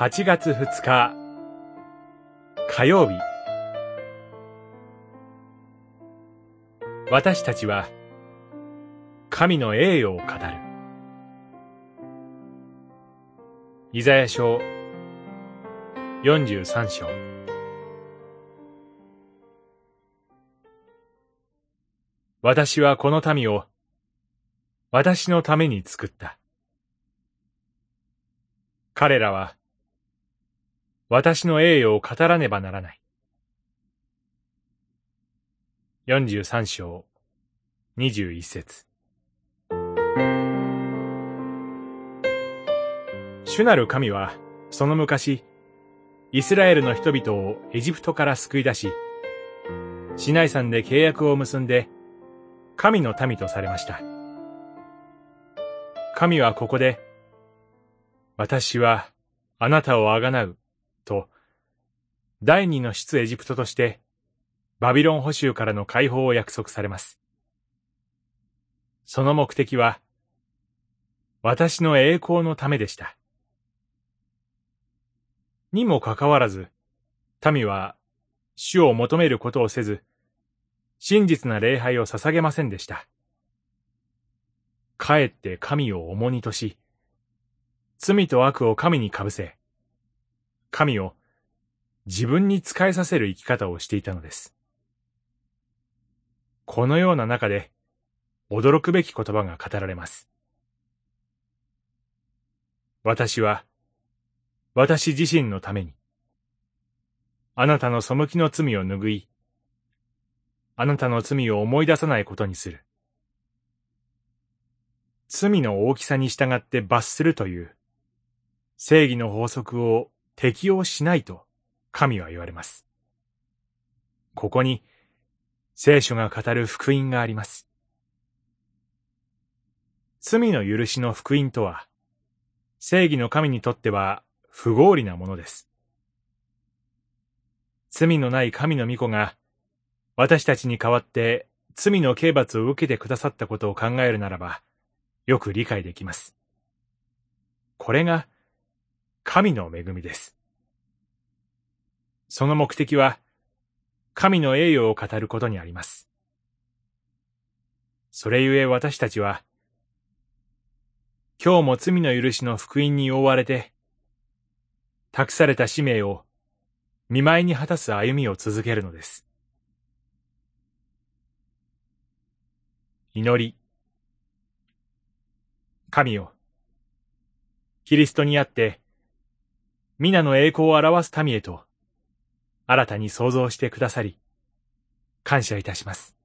8月2日火曜日。私たちは神の栄誉を語る。イザヤ書43章。私はこの民を私のために作った。彼らは私の栄誉を語らねばならない。43章21節主なる神は、その昔、イスラエルの人々をエジプトから救い出し、シナイ山で契約を結んで、神の民とされました。神はここで、私はあなたをあがなうと、第二の出エジプトとして、バビロン捕囚からの解放を約束されます。その目的は、私の栄光のためでした。にもかかわらず、民は主を求めることをせず、真実な礼拝を捧げませんでした。かえって神を重荷とし、罪と悪を神にかぶせ、神を自分に仕えさせる生き方をしていたのです。このような中で、驚くべき言葉が語られます。私は、私自身のために、あなたの背きの罪を拭い、あなたの罪を思い出さないことにする。罪の大きさに従って罰するという、正義の法則を適用しないと神は言われます。ここに聖書が語る福音があります。罪の許しの福音とは、正義の神にとっては不合理なものです。罪のない神の御子が、私たちに代わって罪の刑罰を受けてくださったことを考えるならば、よく理解できます。これが神の恵みです。その目的は、神の栄誉を語ることにあります。それゆえ私たちは、今日も罪の許しの福音に覆われて、託された使命を見舞いに果たす歩みを続けるのです。祈り。神よ。キリストにあって、皆の栄光を表す民へと、新たに創造してくださり、感謝いたします。